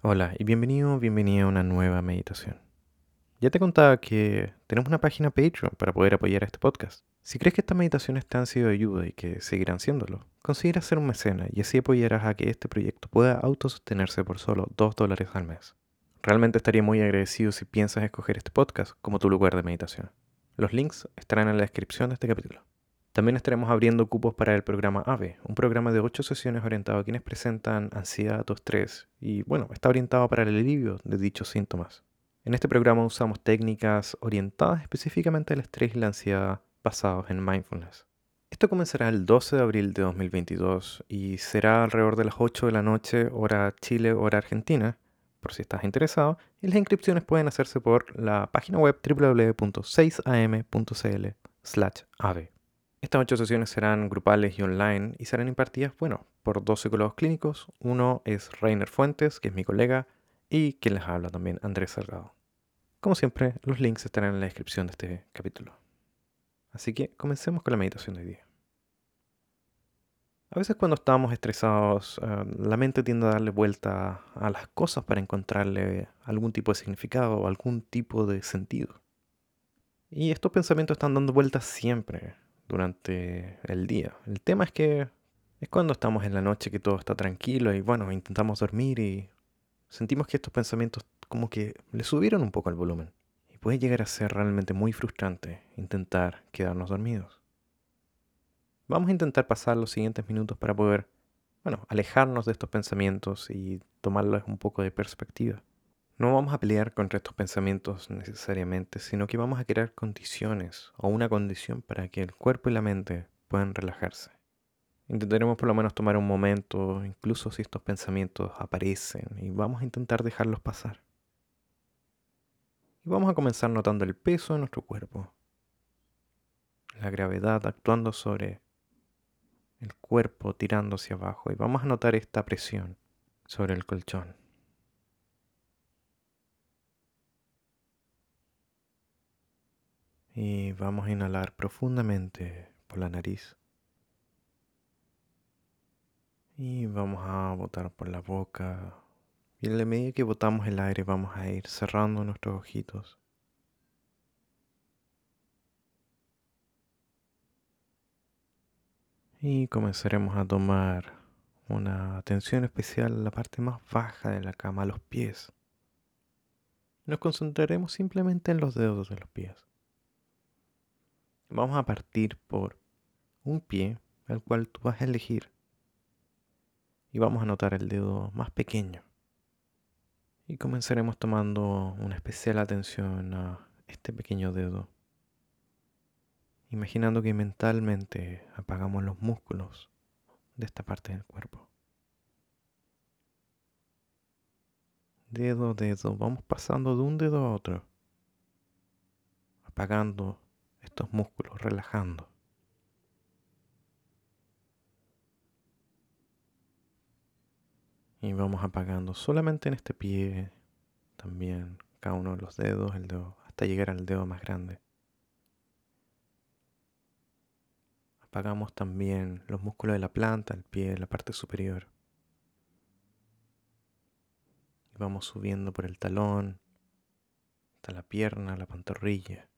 Hola y bienvenido, bienvenida a una nueva meditación. Ya te contaba que tenemos una página Patreon para poder apoyar a este podcast. Si crees que estas meditaciones te han sido de ayuda y que seguirán siéndolo, considera ser un mecena y así apoyarás a que este proyecto pueda autosostenerse por solo 2 dólares al mes. Realmente estaría muy agradecido si piensas escoger este podcast como tu lugar de meditación. Los links estarán en la descripción de este capítulo. También estaremos abriendo cupos para el programa AVE, un programa de 8 sesiones orientado a quienes presentan ansiedad o estrés y, bueno, está orientado para el alivio de dichos síntomas. En este programa usamos técnicas orientadas específicamente al estrés y la ansiedad basados en mindfulness. Esto comenzará el 12 de abril de 2022 y será alrededor de las 8 de la noche, hora Chile, hora Argentina, por si estás interesado, y las inscripciones pueden hacerse por la página web www.6am.cl/ave. Estas ocho sesiones serán grupales y online y serán impartidas, bueno, por dos psicólogos clínicos. Uno es Rainer Fuentes, que es mi colega, y quien les habla también, Andrés Salgado. Como siempre, los links estarán en la descripción de este capítulo. Así que comencemos con la meditación de hoy día. A veces cuando estamos estresados, eh, la mente tiende a darle vuelta a las cosas para encontrarle algún tipo de significado o algún tipo de sentido. Y estos pensamientos están dando vueltas siempre, durante el día. El tema es que es cuando estamos en la noche que todo está tranquilo y bueno, intentamos dormir y sentimos que estos pensamientos como que le subieron un poco el volumen. Y puede llegar a ser realmente muy frustrante intentar quedarnos dormidos. Vamos a intentar pasar los siguientes minutos para poder, bueno, alejarnos de estos pensamientos y tomarlos un poco de perspectiva. No vamos a pelear contra estos pensamientos necesariamente, sino que vamos a crear condiciones o una condición para que el cuerpo y la mente puedan relajarse. Intentaremos por lo menos tomar un momento, incluso si estos pensamientos aparecen, y vamos a intentar dejarlos pasar. Y vamos a comenzar notando el peso de nuestro cuerpo, la gravedad actuando sobre el cuerpo tirando hacia abajo, y vamos a notar esta presión sobre el colchón. Y vamos a inhalar profundamente por la nariz. Y vamos a botar por la boca. Y en la medida que botamos el aire vamos a ir cerrando nuestros ojitos. Y comenzaremos a tomar una atención especial a la parte más baja de la cama, a los pies. Nos concentraremos simplemente en los dedos de los pies. Vamos a partir por un pie, el cual tú vas a elegir. Y vamos a notar el dedo más pequeño. Y comenzaremos tomando una especial atención a este pequeño dedo. Imaginando que mentalmente apagamos los músculos de esta parte del cuerpo. Dedo, dedo, vamos pasando de un dedo a otro. Apagando estos músculos, relajando. Y vamos apagando solamente en este pie, también cada uno de los dedos, el dedo, hasta llegar al dedo más grande. Apagamos también los músculos de la planta, el pie, la parte superior. Y vamos subiendo por el talón, hasta la pierna, la pantorrilla.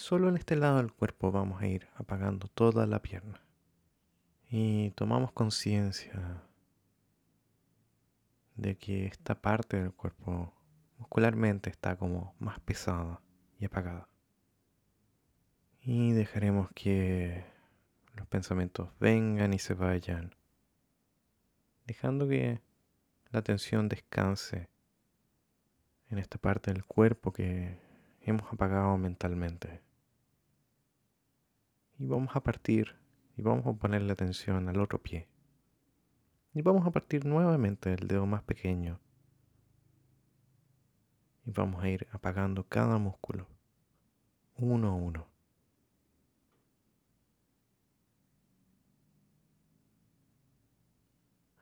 Solo en este lado del cuerpo vamos a ir apagando toda la pierna. Y tomamos conciencia de que esta parte del cuerpo muscularmente está como más pesada y apagada. Y dejaremos que los pensamientos vengan y se vayan, dejando que la atención descanse en esta parte del cuerpo que hemos apagado mentalmente. Y vamos a partir y vamos a ponerle atención al otro pie. Y vamos a partir nuevamente del dedo más pequeño. Y vamos a ir apagando cada músculo, uno a uno.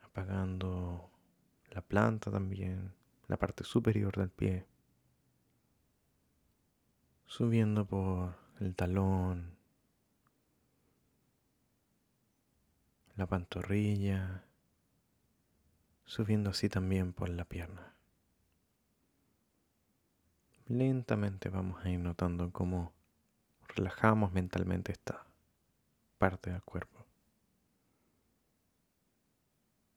Apagando la planta también, la parte superior del pie. Subiendo por el talón, la pantorrilla, subiendo así también por la pierna. Lentamente vamos a ir notando cómo relajamos mentalmente esta parte del cuerpo.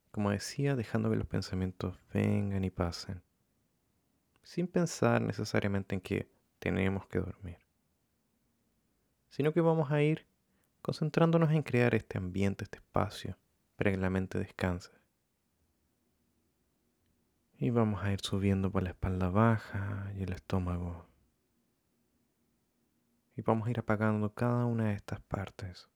Como decía, dejando que los pensamientos vengan y pasen, sin pensar necesariamente en que tenemos que dormir, sino que vamos a ir concentrándonos en crear este ambiente, este espacio, para que la mente descanse. Y vamos a ir subiendo por la espalda baja y el estómago. Y vamos a ir apagando cada una de estas partes.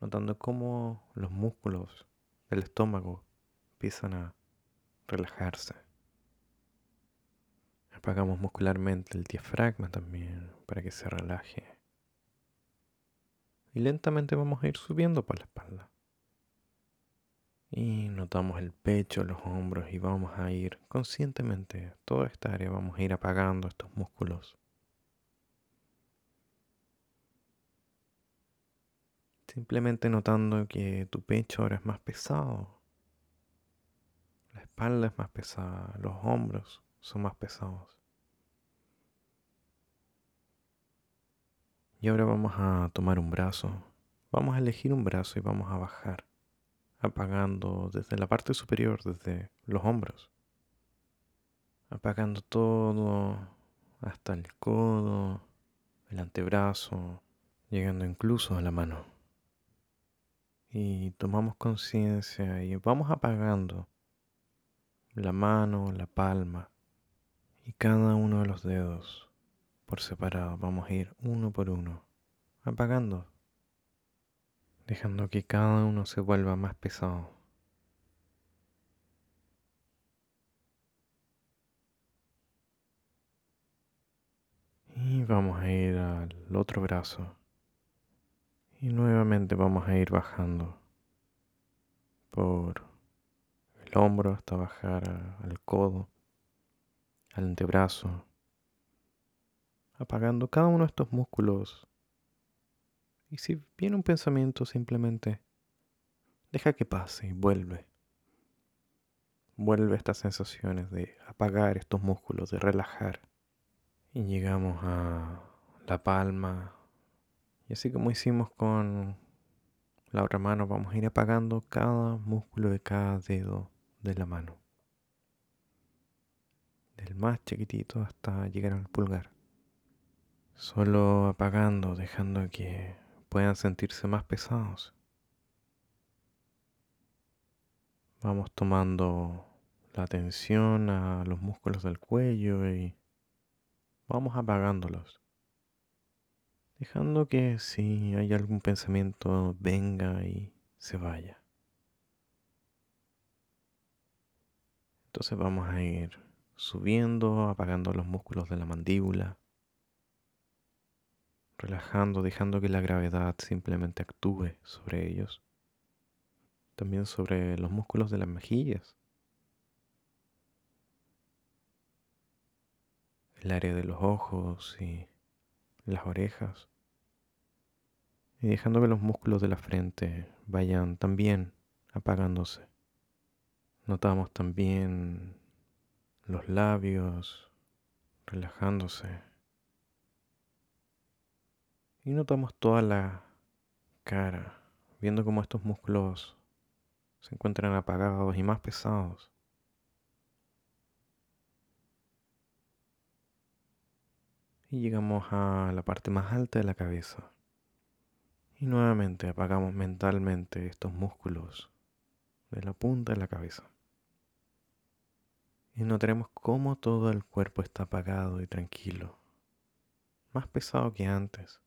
Notando cómo los músculos del estómago empiezan a relajarse. Apagamos muscularmente el diafragma también para que se relaje. Y lentamente vamos a ir subiendo por la espalda. Y notamos el pecho, los hombros y vamos a ir conscientemente, toda esta área, vamos a ir apagando estos músculos. Simplemente notando que tu pecho ahora es más pesado. La espalda es más pesada, los hombros son más pesados. Y ahora vamos a tomar un brazo. Vamos a elegir un brazo y vamos a bajar apagando desde la parte superior, desde los hombros, apagando todo hasta el codo, el antebrazo, llegando incluso a la mano. Y tomamos conciencia y vamos apagando la mano, la palma y cada uno de los dedos por separado. Vamos a ir uno por uno, apagando dejando que cada uno se vuelva más pesado. Y vamos a ir al otro brazo. Y nuevamente vamos a ir bajando por el hombro hasta bajar al codo, al antebrazo, apagando cada uno de estos músculos y si viene un pensamiento, simplemente deja que pase y vuelve. Vuelve estas sensaciones de apagar estos músculos, de relajar. Y llegamos a la palma. Y así como hicimos con la otra mano, vamos a ir apagando cada músculo de cada dedo de la mano. Del más chiquitito hasta llegar al pulgar. Solo apagando, dejando que puedan sentirse más pesados. Vamos tomando la atención a los músculos del cuello y vamos apagándolos. Dejando que si hay algún pensamiento venga y se vaya. Entonces vamos a ir subiendo, apagando los músculos de la mandíbula relajando, dejando que la gravedad simplemente actúe sobre ellos. También sobre los músculos de las mejillas. El área de los ojos y las orejas. Y dejando que los músculos de la frente vayan también apagándose. Notamos también los labios relajándose. Y notamos toda la cara, viendo cómo estos músculos se encuentran apagados y más pesados. Y llegamos a la parte más alta de la cabeza. Y nuevamente apagamos mentalmente estos músculos de la punta de la cabeza. Y notaremos cómo todo el cuerpo está apagado y tranquilo, más pesado que antes.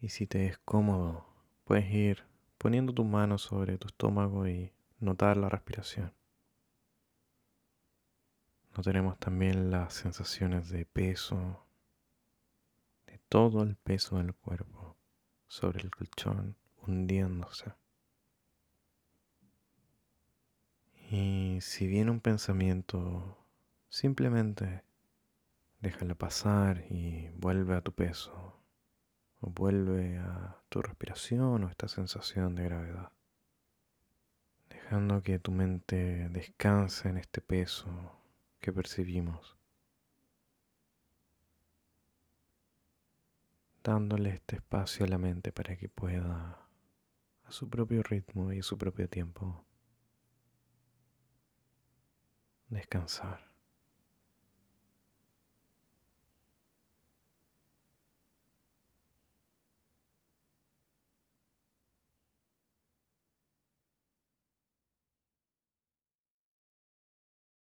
Y si te es cómodo, puedes ir poniendo tu mano sobre tu estómago y notar la respiración. Notaremos también las sensaciones de peso, de todo el peso del cuerpo sobre el colchón hundiéndose. Y si viene un pensamiento, simplemente déjalo pasar y vuelve a tu peso vuelve a tu respiración o esta sensación de gravedad. dejando que tu mente descanse en este peso que percibimos, dándole este espacio a la mente para que pueda, a su propio ritmo y a su propio tiempo, descansar.